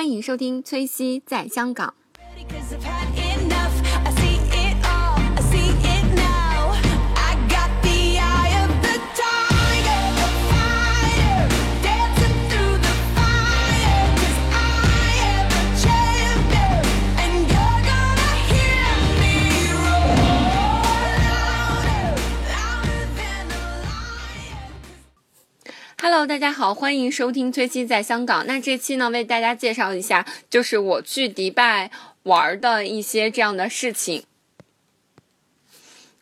欢迎收听崔西在香港。Hello，大家好，欢迎收听崔西在香港。那这期呢，为大家介绍一下，就是我去迪拜玩的一些这样的事情。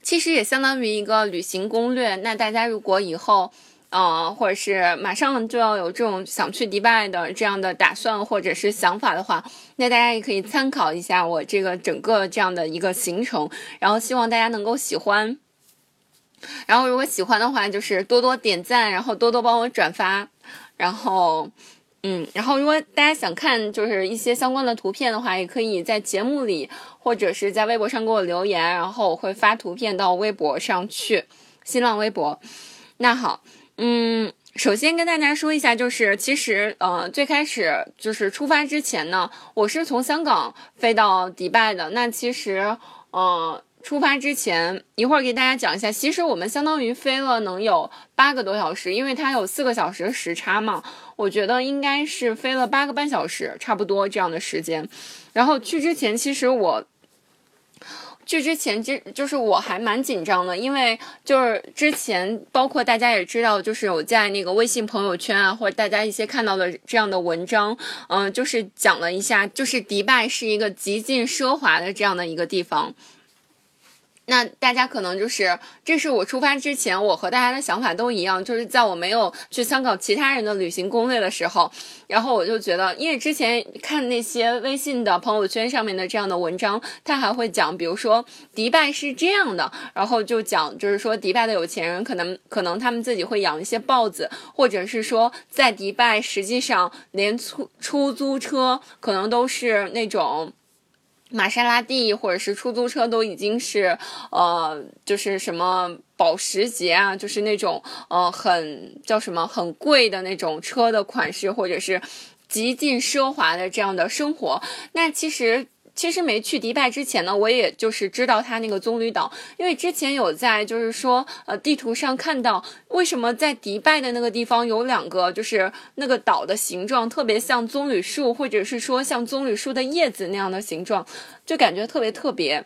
其实也相当于一个旅行攻略。那大家如果以后，呃，或者是马上就要有这种想去迪拜的这样的打算或者是想法的话，那大家也可以参考一下我这个整个这样的一个行程，然后希望大家能够喜欢。然后如果喜欢的话，就是多多点赞，然后多多帮我转发，然后，嗯，然后如果大家想看就是一些相关的图片的话，也可以在节目里或者是在微博上给我留言，然后我会发图片到微博上去，新浪微博。那好，嗯。首先跟大家说一下，就是其实，呃，最开始就是出发之前呢，我是从香港飞到迪拜的。那其实，呃，出发之前，一会儿给大家讲一下。其实我们相当于飞了能有八个多小时，因为它有四个小时的时差嘛。我觉得应该是飞了八个半小时，差不多这样的时间。然后去之前，其实我。去之前，这就是我还蛮紧张的，因为就是之前，包括大家也知道，就是我在那个微信朋友圈啊，或者大家一些看到的这样的文章，嗯、就是讲了一下，就是迪拜是一个极尽奢华的这样的一个地方。那大家可能就是，这是我出发之前，我和大家的想法都一样，就是在我没有去参考其他人的旅行攻略的时候，然后我就觉得，因为之前看那些微信的朋友圈上面的这样的文章，他还会讲，比如说迪拜是这样的，然后就讲，就是说迪拜的有钱人可能可能他们自己会养一些豹子，或者是说在迪拜实际上连出出租车可能都是那种。玛莎拉蒂或者是出租车都已经是，呃，就是什么保时捷啊，就是那种呃很叫什么很贵的那种车的款式，或者是极尽奢华的这样的生活。那其实。其实没去迪拜之前呢，我也就是知道它那个棕榈岛，因为之前有在就是说呃地图上看到，为什么在迪拜的那个地方有两个就是那个岛的形状特别像棕榈树，或者是说像棕榈树的叶子那样的形状，就感觉特别特别。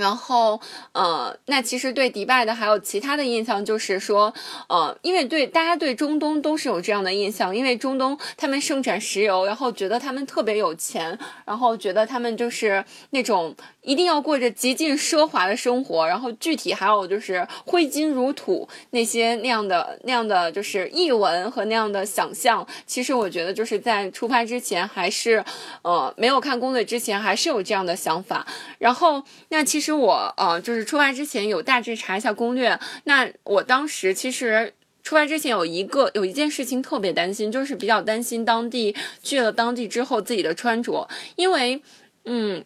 然后，呃，那其实对迪拜的还有其他的印象，就是说，呃，因为对大家对中东都是有这样的印象，因为中东他们盛产石油，然后觉得他们特别有钱，然后觉得他们就是那种一定要过着极尽奢华的生活，然后具体还有就是挥金如土那些那样的那样的就是译文和那样的想象。其实我觉得就是在出发之前，还是呃没有看攻略之前，还是有这样的想法。然后，那其实我呃就是出发之前有大致查一下攻略。那我当时其实。出发之前有一个有一件事情特别担心，就是比较担心当地去了当地之后自己的穿着，因为嗯。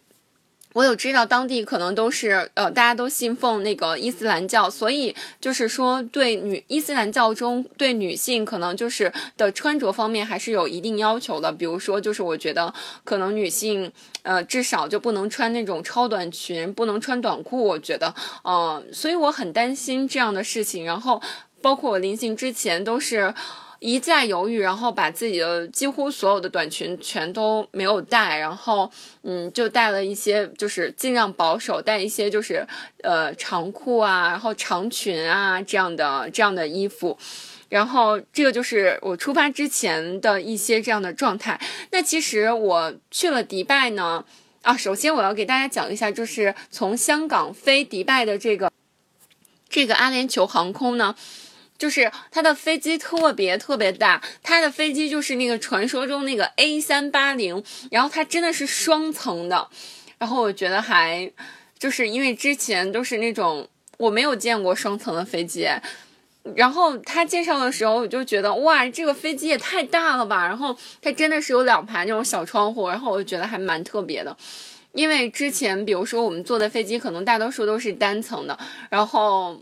我有知道当地可能都是呃，大家都信奉那个伊斯兰教，所以就是说对女伊斯兰教中对女性可能就是的穿着方面还是有一定要求的。比如说，就是我觉得可能女性呃至少就不能穿那种超短裙，不能穿短裤。我觉得，呃，所以我很担心这样的事情。然后包括我临行之前都是。一再犹豫，然后把自己的几乎所有的短裙全都没有带，然后嗯，就带了一些，就是尽量保守，带一些就是呃长裤啊，然后长裙啊这样的这样的衣服，然后这个就是我出发之前的一些这样的状态。那其实我去了迪拜呢，啊，首先我要给大家讲一下，就是从香港飞迪拜的这个这个阿联酋航空呢。就是它的飞机特别特别大，它的飞机就是那个传说中那个 A 三八零，然后它真的是双层的，然后我觉得还就是因为之前都是那种我没有见过双层的飞机，然后他介绍的时候我就觉得哇，这个飞机也太大了吧，然后它真的是有两排那种小窗户，然后我就觉得还蛮特别的，因为之前比如说我们坐的飞机可能大多数都是单层的，然后。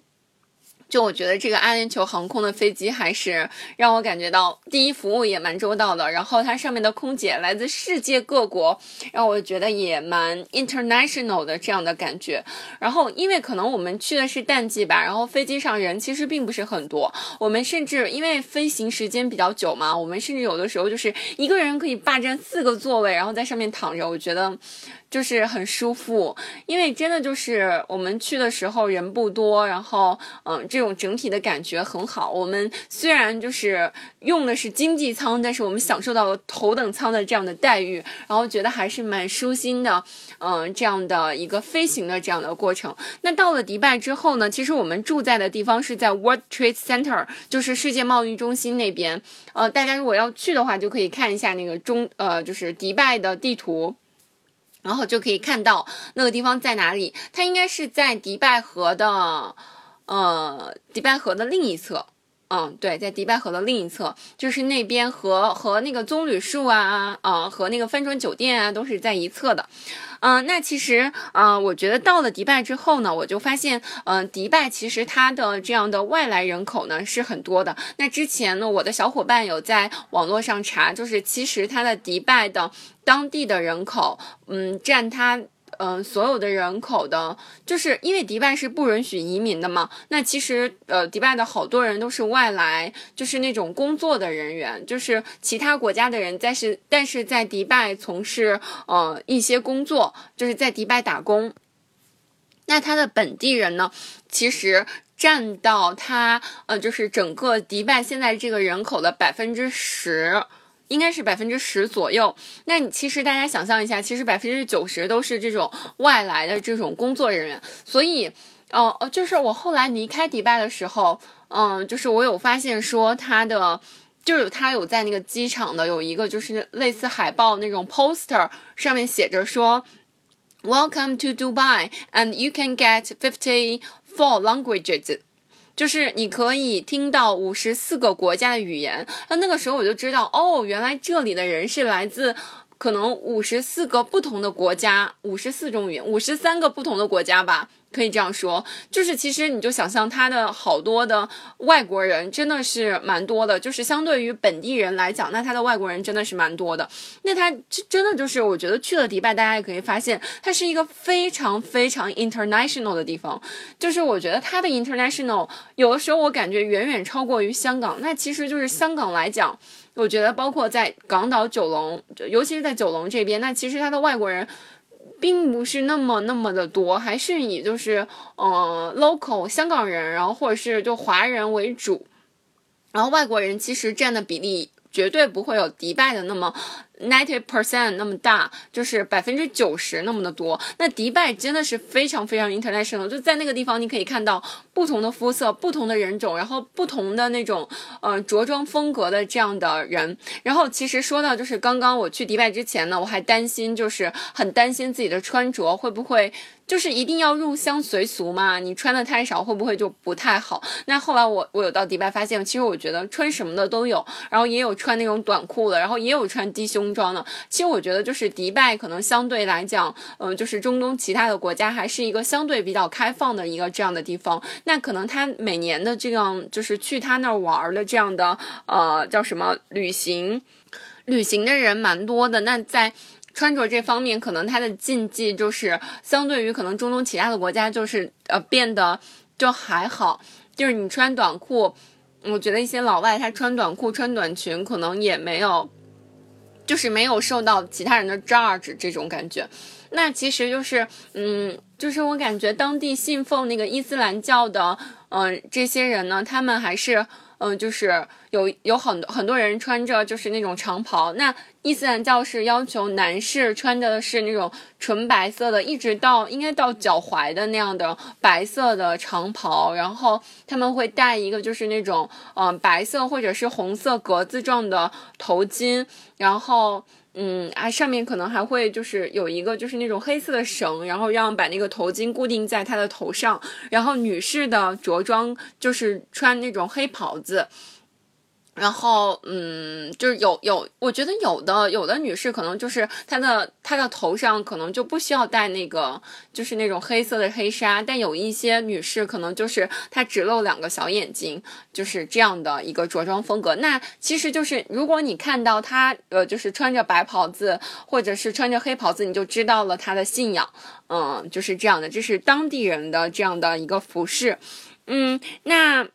就我觉得这个阿联酋航空的飞机还是让我感觉到，第一服务也蛮周到的，然后它上面的空姐来自世界各国，让我觉得也蛮 international 的这样的感觉。然后因为可能我们去的是淡季吧，然后飞机上人其实并不是很多，我们甚至因为飞行时间比较久嘛，我们甚至有的时候就是一个人可以霸占四个座位，然后在上面躺着，我觉得。就是很舒服，因为真的就是我们去的时候人不多，然后嗯，这这种整体的感觉很好。我们虽然就是用的是经济舱，但是我们享受到了头等舱的这样的待遇，然后觉得还是蛮舒心的。嗯，这样的一个飞行的这样的过程。那到了迪拜之后呢，其实我们住在的地方是在 World Trade Center，就是世界贸易中心那边。呃，大家如果要去的话，就可以看一下那个中呃，就是迪拜的地图。然后就可以看到那个地方在哪里，它应该是在迪拜河的，呃，迪拜河的另一侧。嗯，对，在迪拜河的另一侧，就是那边和和那个棕榈树啊，啊，和那个帆船酒店啊，都是在一侧的。嗯，那其实，嗯，我觉得到了迪拜之后呢，我就发现，嗯，迪拜其实它的这样的外来人口呢是很多的。那之前呢，我的小伙伴有在网络上查，就是其实它的迪拜的当地的人口，嗯，占它。嗯，所有的人口的，就是因为迪拜是不允许移民的嘛。那其实，呃，迪拜的好多人都是外来，就是那种工作的人员，就是其他国家的人，但是但是在迪拜从事呃一些工作，就是在迪拜打工。那他的本地人呢，其实占到他呃，就是整个迪拜现在这个人口的百分之十。应该是百分之十左右。那你其实大家想象一下，其实百分之九十都是这种外来的这种工作人员。所以，哦哦，就是我后来离开迪拜的时候，嗯，就是我有发现说他的，就是他有在那个机场的有一个就是类似海报那种 poster，上面写着说，Welcome to Dubai and you can get fifty four languages。就是你可以听到五十四个国家的语言，那那个时候我就知道，哦，原来这里的人是来自可能五十四个不同的国家，五十四种语言，五十三个不同的国家吧。可以这样说，就是其实你就想象他的好多的外国人真的是蛮多的，就是相对于本地人来讲，那他的外国人真的是蛮多的。那他真的就是我觉得去了迪拜，大家也可以发现，它是一个非常非常 international 的地方。就是我觉得它的 international 有的时候我感觉远远超过于香港。那其实就是香港来讲，我觉得包括在港岛九龙，尤其是在九龙这边，那其实他的外国人。并不是那么那么的多，还是以就是呃 local 香港人，然后或者是就华人为主，然后外国人其实占的比例绝对不会有迪拜的那么。Ninety percent 那么大，就是百分之九十那么的多。那迪拜真的是非常非常 international，就在那个地方你可以看到不同的肤色、不同的人种，然后不同的那种呃着装风格的这样的人。然后其实说到就是刚刚我去迪拜之前呢，我还担心就是很担心自己的穿着会不会就是一定要入乡随俗嘛？你穿的太少会不会就不太好？那后来我我有到迪拜发现，其实我觉得穿什么的都有，然后也有穿那种短裤的，然后也有穿低胸。装的，其实我觉得就是迪拜可能相对来讲，嗯，就是中东其他的国家还是一个相对比较开放的一个这样的地方。那可能他每年的这样就是去他那儿玩的这样的呃叫什么旅行，旅行的人蛮多的。那在穿着这方面，可能他的禁忌就是相对于可能中东其他的国家就是呃变得就还好，就是你穿短裤，我觉得一些老外他穿短裤穿短裙可能也没有。就是没有受到其他人的 judge 这种感觉，那其实就是，嗯，就是我感觉当地信奉那个伊斯兰教的，嗯，这些人呢，他们还是。嗯，就是有有很多很多人穿着就是那种长袍。那伊斯兰教是要求男士穿的是那种纯白色的，一直到应该到脚踝的那样的白色的长袍。然后他们会戴一个就是那种嗯白色或者是红色格子状的头巾。然后嗯啊上面可能还会就是有一个就是那种黑色的绳，然后让把那个头巾固定在他的头上。然后女士的着装就是穿那种黑袍子。然后，嗯，就是有有，我觉得有的有的女士可能就是她的她的头上可能就不需要戴那个，就是那种黑色的黑纱，但有一些女士可能就是她只露两个小眼睛，就是这样的一个着装风格。那其实就是如果你看到她，呃，就是穿着白袍子或者是穿着黑袍子，你就知道了她的信仰，嗯，就是这样的，这是当地人的这样的一个服饰，嗯，那。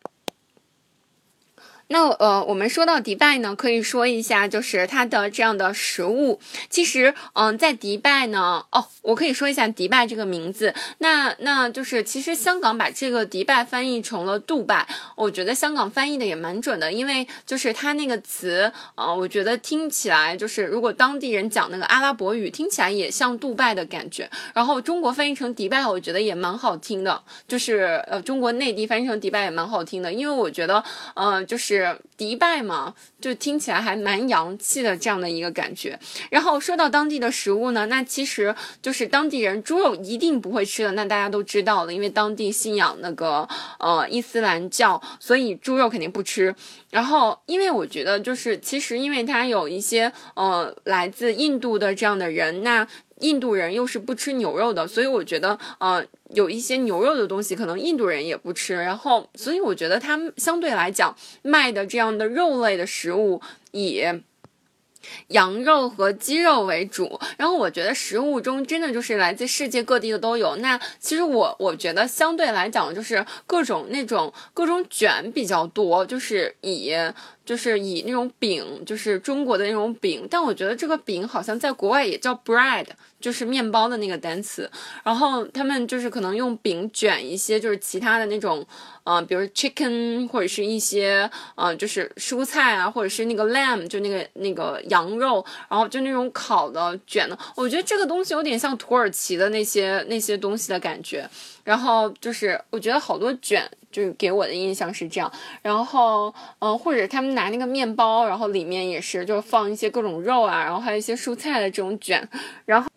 那呃，我们说到迪拜呢，可以说一下，就是它的这样的食物。其实，嗯，在迪拜呢，哦，我可以说一下迪拜这个名字。那那就是其实香港把这个迪拜翻译成了杜拜，我觉得香港翻译的也蛮准的，因为就是它那个词，呃，我觉得听起来就是如果当地人讲那个阿拉伯语，听起来也像杜拜的感觉。然后中国翻译成迪拜，我觉得也蛮好听的，就是呃，中国内地翻译成迪拜也蛮好听的，因为我觉得，呃，就是。Yeah. 迪拜嘛，就听起来还蛮洋气的这样的一个感觉。然后说到当地的食物呢，那其实就是当地人猪肉一定不会吃的，那大家都知道了，因为当地信仰那个呃伊斯兰教，所以猪肉肯定不吃。然后因为我觉得就是其实因为它有一些呃来自印度的这样的人，那。印度人又是不吃牛肉的，所以我觉得，呃，有一些牛肉的东西可能印度人也不吃，然后，所以我觉得他们相对来讲卖的这样样的肉类的食物以羊肉和鸡肉为主，然后我觉得食物中真的就是来自世界各地的都有。那其实我我觉得相对来讲就是各种那种各种卷比较多，就是以。就是以那种饼，就是中国的那种饼，但我觉得这个饼好像在国外也叫 bread，就是面包的那个单词。然后他们就是可能用饼卷一些，就是其他的那种，呃，比如 chicken 或者是一些，呃，就是蔬菜啊，或者是那个 lamb，就那个那个羊肉，然后就那种烤的卷的。我觉得这个东西有点像土耳其的那些那些东西的感觉。然后就是我觉得好多卷。就是给我的印象是这样，然后，嗯，或者他们拿那个面包，然后里面也是就放一些各种肉啊，然后还有一些蔬菜的这种卷。然后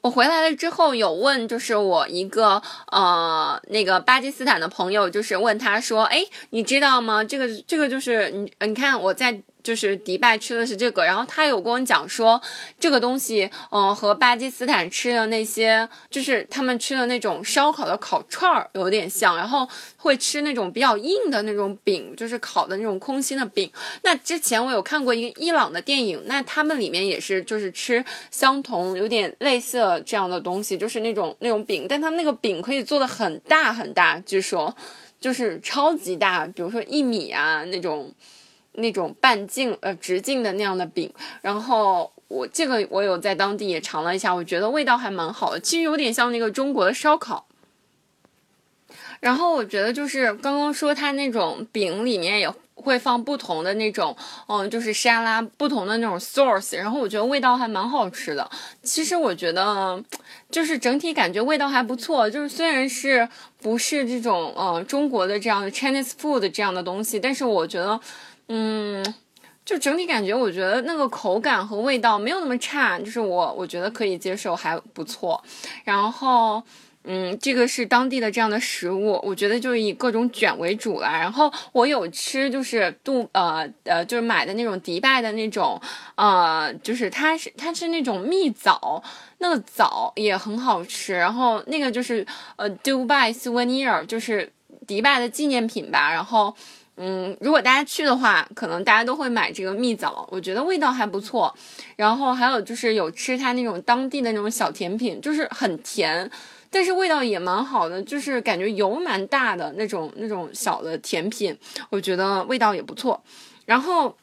我回来了之后有问，就是我一个呃那个巴基斯坦的朋友，就是问他说，哎，你知道吗？这个这个就是你你看我在。就是迪拜吃的是这个，然后他有跟我讲说，这个东西，嗯，和巴基斯坦吃的那些，就是他们吃的那种烧烤的烤串儿有点像，然后会吃那种比较硬的那种饼，就是烤的那种空心的饼。那之前我有看过一个伊朗的电影，那他们里面也是就是吃相同有点类似这样的东西，就是那种那种饼，但他们那个饼可以做的很大很大，据说就是超级大，比如说一米啊那种。那种半径呃直径的那样的饼，然后我这个我有在当地也尝了一下，我觉得味道还蛮好的，其实有点像那个中国的烧烤。然后我觉得就是刚刚说它那种饼里面也会放不同的那种，嗯，就是沙拉不同的那种 sauce，然后我觉得味道还蛮好吃的。其实我觉得就是整体感觉味道还不错，就是虽然是不是这种呃中国的这样的 Chinese food 这样的东西，但是我觉得。嗯，就整体感觉，我觉得那个口感和味道没有那么差，就是我我觉得可以接受，还不错。然后，嗯，这个是当地的这样的食物，我觉得就是以各种卷为主了。然后我有吃，就是杜呃呃，就是买的那种迪拜的那种，呃，就是它是它是那种蜜枣，那个枣也很好吃。然后那个就是呃，Dubai souvenir，就是迪拜的纪念品吧。然后。嗯，如果大家去的话，可能大家都会买这个蜜枣，我觉得味道还不错。然后还有就是有吃它那种当地的那种小甜品，就是很甜，但是味道也蛮好的，就是感觉油蛮大的那种那种小的甜品，我觉得味道也不错。然后。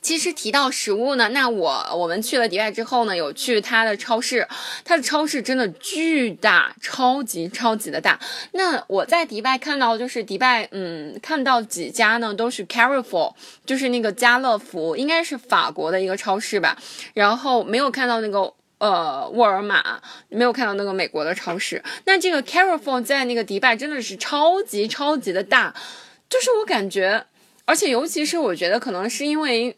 其实提到食物呢，那我我们去了迪拜之后呢，有去它的超市，它的超市真的巨大，超级超级的大。那我在迪拜看到，就是迪拜，嗯，看到几家呢，都是 Carrefour，就是那个家乐福，应该是法国的一个超市吧。然后没有看到那个呃沃尔玛，没有看到那个美国的超市。那这个 Carrefour 在那个迪拜真的是超级超级的大，就是我感觉。而且，尤其是我觉得，可能是因为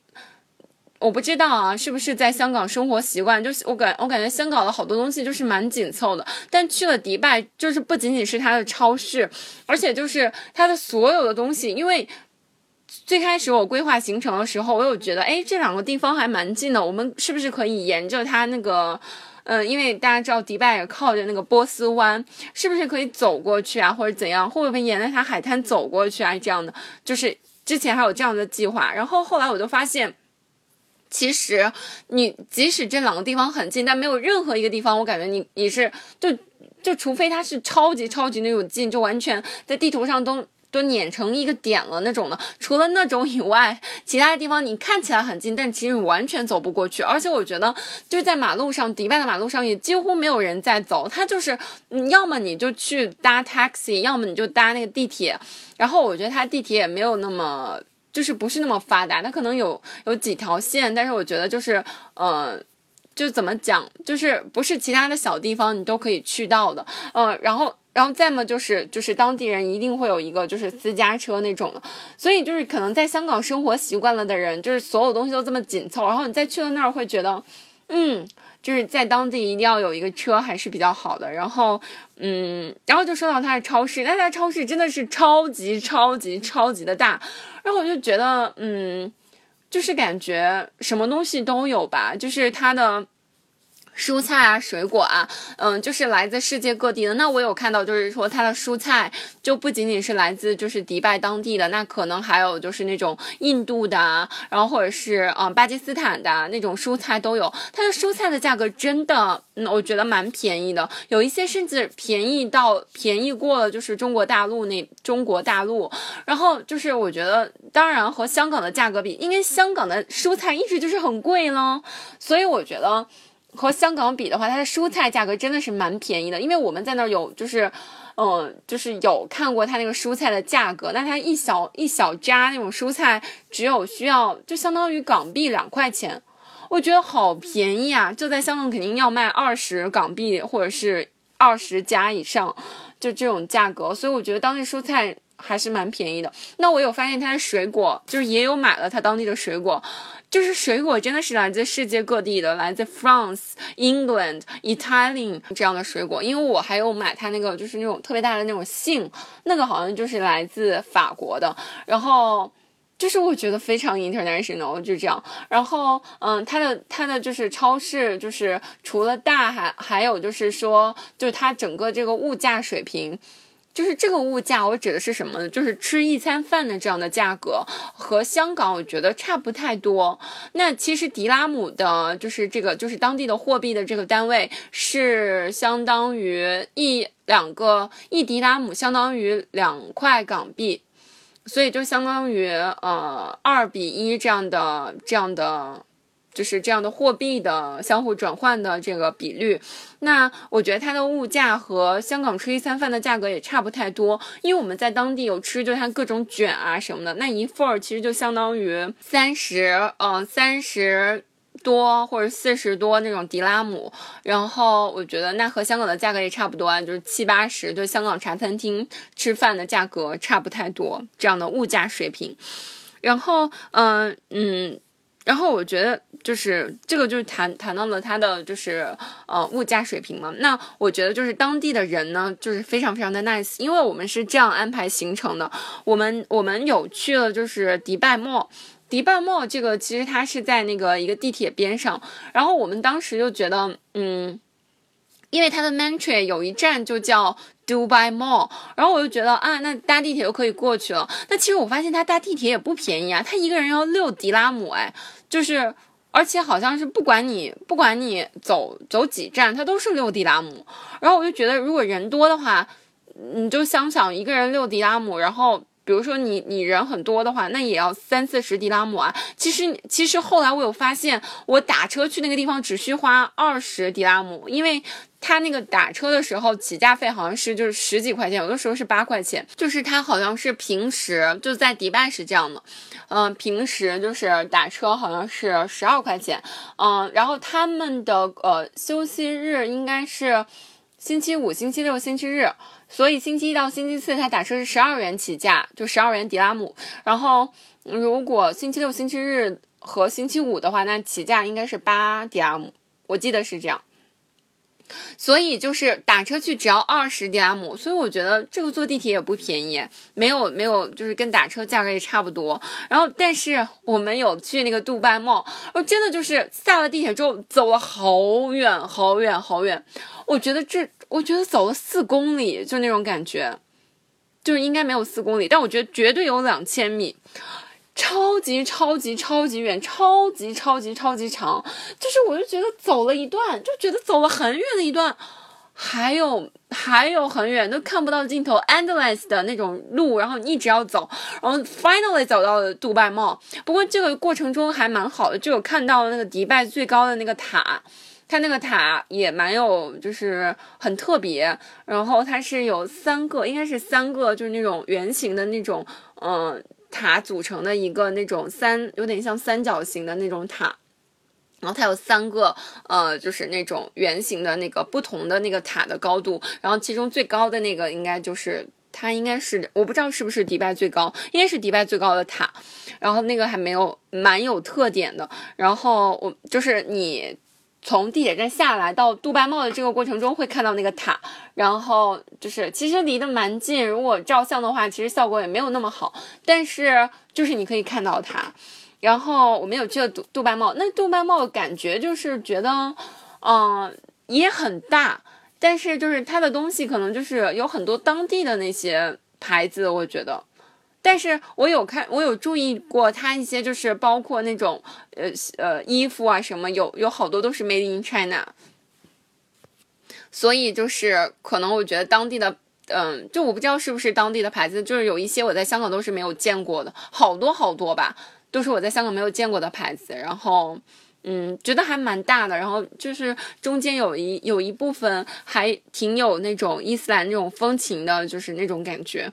我不知道啊，是不是在香港生活习惯，就是我感我感觉香港的好多东西就是蛮紧凑的，但去了迪拜，就是不仅仅是它的超市，而且就是它的所有的东西，因为最开始我规划行程的时候，我有觉得，哎，这两个地方还蛮近的，我们是不是可以沿着它那个，嗯，因为大家知道迪拜也靠着那个波斯湾，是不是可以走过去啊，或者怎样？会不会沿着它海滩走过去啊？这样的，就是之前还有这样的计划，然后后来我就发现。其实，你即使这两个地方很近，但没有任何一个地方，我感觉你你是就就除非它是超级超级那种近，就完全在地图上都都碾成一个点了那种的。除了那种以外，其他的地方你看起来很近，但其实你完全走不过去。而且我觉得就在马路上，迪拜的马路上也几乎没有人在走，它就是嗯要么你就去搭 taxi，要么你就搭那个地铁。然后我觉得它地铁也没有那么。就是不是那么发达，它可能有有几条线，但是我觉得就是，呃，就怎么讲，就是不是其他的小地方你都可以去到的，呃，然后，然后再么就是就是当地人一定会有一个就是私家车那种的，所以就是可能在香港生活习惯了的人，就是所有东西都这么紧凑，然后你再去了那儿会觉得，嗯。就是在当地一定要有一个车还是比较好的，然后，嗯，然后就说到它的超市，那它超市真的是超级超级超级的大，然后我就觉得，嗯，就是感觉什么东西都有吧，就是它的。蔬菜啊，水果啊，嗯，就是来自世界各地的。那我有看到，就是说它的蔬菜就不仅仅是来自就是迪拜当地的，那可能还有就是那种印度的，然后或者是嗯巴基斯坦的那种蔬菜都有。它的蔬菜的价格真的，嗯，我觉得蛮便宜的，有一些甚至便宜到便宜过了就是中国大陆那中国大陆。然后就是我觉得，当然和香港的价格比，因为香港的蔬菜一直就是很贵咯，所以我觉得。和香港比的话，它的蔬菜价格真的是蛮便宜的，因为我们在那儿有，就是，嗯，就是有看过它那个蔬菜的价格，那它一小一小扎那种蔬菜，只有需要就相当于港币两块钱，我觉得好便宜啊！就在香港肯定要卖二十港币或者是二十加以上，就这种价格，所以我觉得当地蔬菜还是蛮便宜的。那我有发现它的水果，就是也有买了它当地的水果。就是水果真的是来自世界各地的，来自 France、England、Italian 这样的水果。因为我还有买它那个，就是那种特别大的那种杏，那个好像就是来自法国的。然后就是我觉得非常 international，就这样。然后嗯，它的它的就是超市，就是除了大，还还有就是说，就是它整个这个物价水平。就是这个物价，我指的是什么呢？就是吃一餐饭的这样的价格，和香港我觉得差不太多。那其实迪拉姆的，就是这个，就是当地的货币的这个单位，是相当于一两个一迪拉姆相当于两块港币，所以就相当于呃二比一这样的这样的。就是这样的货币的相互转换的这个比率，那我觉得它的物价和香港吃一餐饭的价格也差不太多，因为我们在当地有吃，就它各种卷啊什么的，那一份儿其实就相当于三十，嗯，三十多或者四十多那种迪拉姆，然后我觉得那和香港的价格也差不多啊，就是七八十，就香港茶餐厅吃饭的价格差不太多这样的物价水平，然后，嗯嗯。然后我觉得就是这个就是谈谈到了它的就是呃物价水平嘛。那我觉得就是当地的人呢，就是非常非常的 nice，因为我们是这样安排行程的。我们我们有去了就是迪拜 mall，迪拜 mall 这个其实它是在那个一个地铁边上。然后我们当时就觉得，嗯，因为它的 Mantra 有一站就叫。Dubai Mall，然后我就觉得啊，那搭地铁就可以过去了。那其实我发现他搭地铁也不便宜啊，他一个人要六迪拉姆，哎，就是而且好像是不管你不管你走走几站，它都是六迪拉姆。然后我就觉得，如果人多的话，你就想想一个人六迪拉姆，然后比如说你你人很多的话，那也要三四十迪拉姆啊。其实其实后来我有发现，我打车去那个地方只需花二十迪拉姆，因为。他那个打车的时候起价费好像是就是十几块钱，有的时候是八块钱。就是他好像是平时就在迪拜是这样的，嗯，平时就是打车好像是十二块钱，嗯，然后他们的呃休息日应该是星期五、星期六、星期日，所以星期一到星期四他打车是十二元起价，就十二元迪拉姆。然后如果星期六、星期日和星期五的话，那起价应该是八迪拉姆，我记得是这样。所以就是打车去只要二十迪拉姆，所以我觉得这个坐地铁也不便宜，没有没有，就是跟打车价格也差不多。然后，但是我们有去那个杜拜 mall，我真的就是下了地铁之后走了好远好远好远，我觉得这我觉得走了四公里，就那种感觉，就是应该没有四公里，但我觉得绝对有两千米。超级超级超级远，超级超级超级长，就是我就觉得走了一段，就觉得走了很远的一段，还有还有很远都看不到尽头，endless 的那种路，然后你一直要走，然后 finally 走到了杜拜 mall。不过这个过程中还蛮好的，就有看到那个迪拜最高的那个塔，它那个塔也蛮有，就是很特别。然后它是有三个，应该是三个，就是那种圆形的那种，嗯。塔组成的一个那种三，有点像三角形的那种塔，然后它有三个，呃，就是那种圆形的那个不同的那个塔的高度，然后其中最高的那个应该就是它应该是我不知道是不是迪拜最高，应该是迪拜最高的塔，然后那个还没有蛮有特点的，然后我就是你。从地铁站下来到杜拜帽的这个过程中，会看到那个塔，然后就是其实离得蛮近，如果照相的话，其实效果也没有那么好，但是就是你可以看到它。然后我们有去了杜杜拜帽，那杜拜帽感觉就是觉得，嗯，也很大，但是就是它的东西可能就是有很多当地的那些牌子，我觉得。但是我有看，我有注意过它一些，就是包括那种，呃呃衣服啊什么，有有好多都是 Made in China，所以就是可能我觉得当地的，嗯，就我不知道是不是当地的牌子，就是有一些我在香港都是没有见过的，好多好多吧，都是我在香港没有见过的牌子，然后，嗯，觉得还蛮大的，然后就是中间有一有一部分还挺有那种伊斯兰那种风情的，就是那种感觉。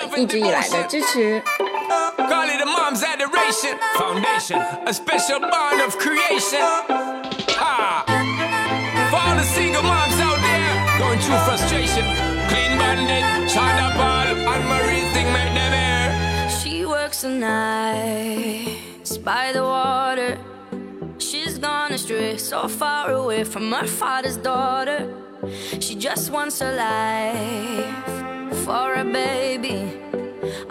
一直以来的支持。Call it a mom's adoration. Foundation, a special bond of creation. Ha! For all the single moms out there going through frustration. Clean bandit, China Paul, and Marie thing make them air. She works the nights by the water. She's gone astray, so far away from her father's daughter. She just wants her life for a baby.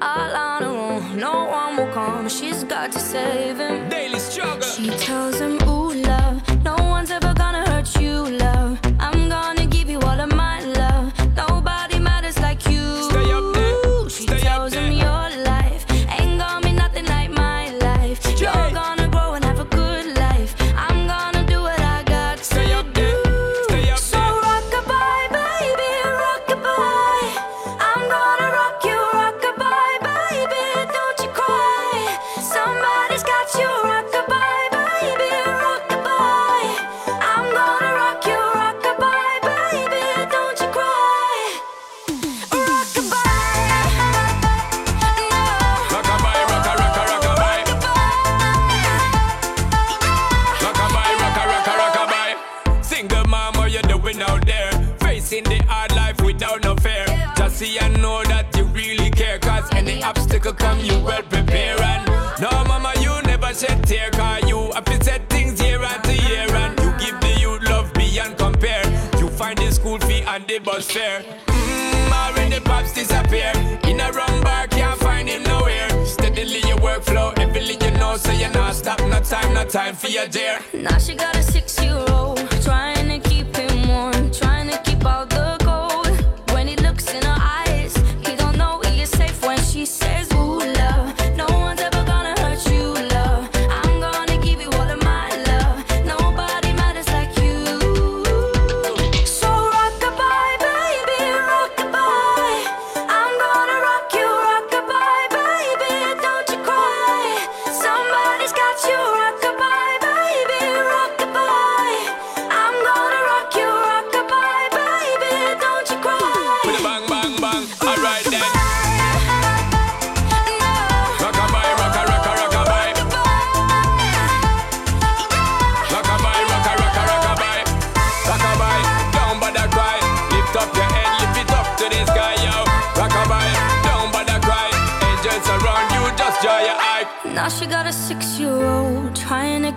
All on her own, no one will come. She's got to save him. Daily struggle. She tells him, Ooh, Mmm, the pops disappear. In a wrong bar, can't find him nowhere. Steadily your workflow, everything you know, so you're not stop. No time, no time for your dare. Now she got a six-year-old trying to keep him warm, trying to keep out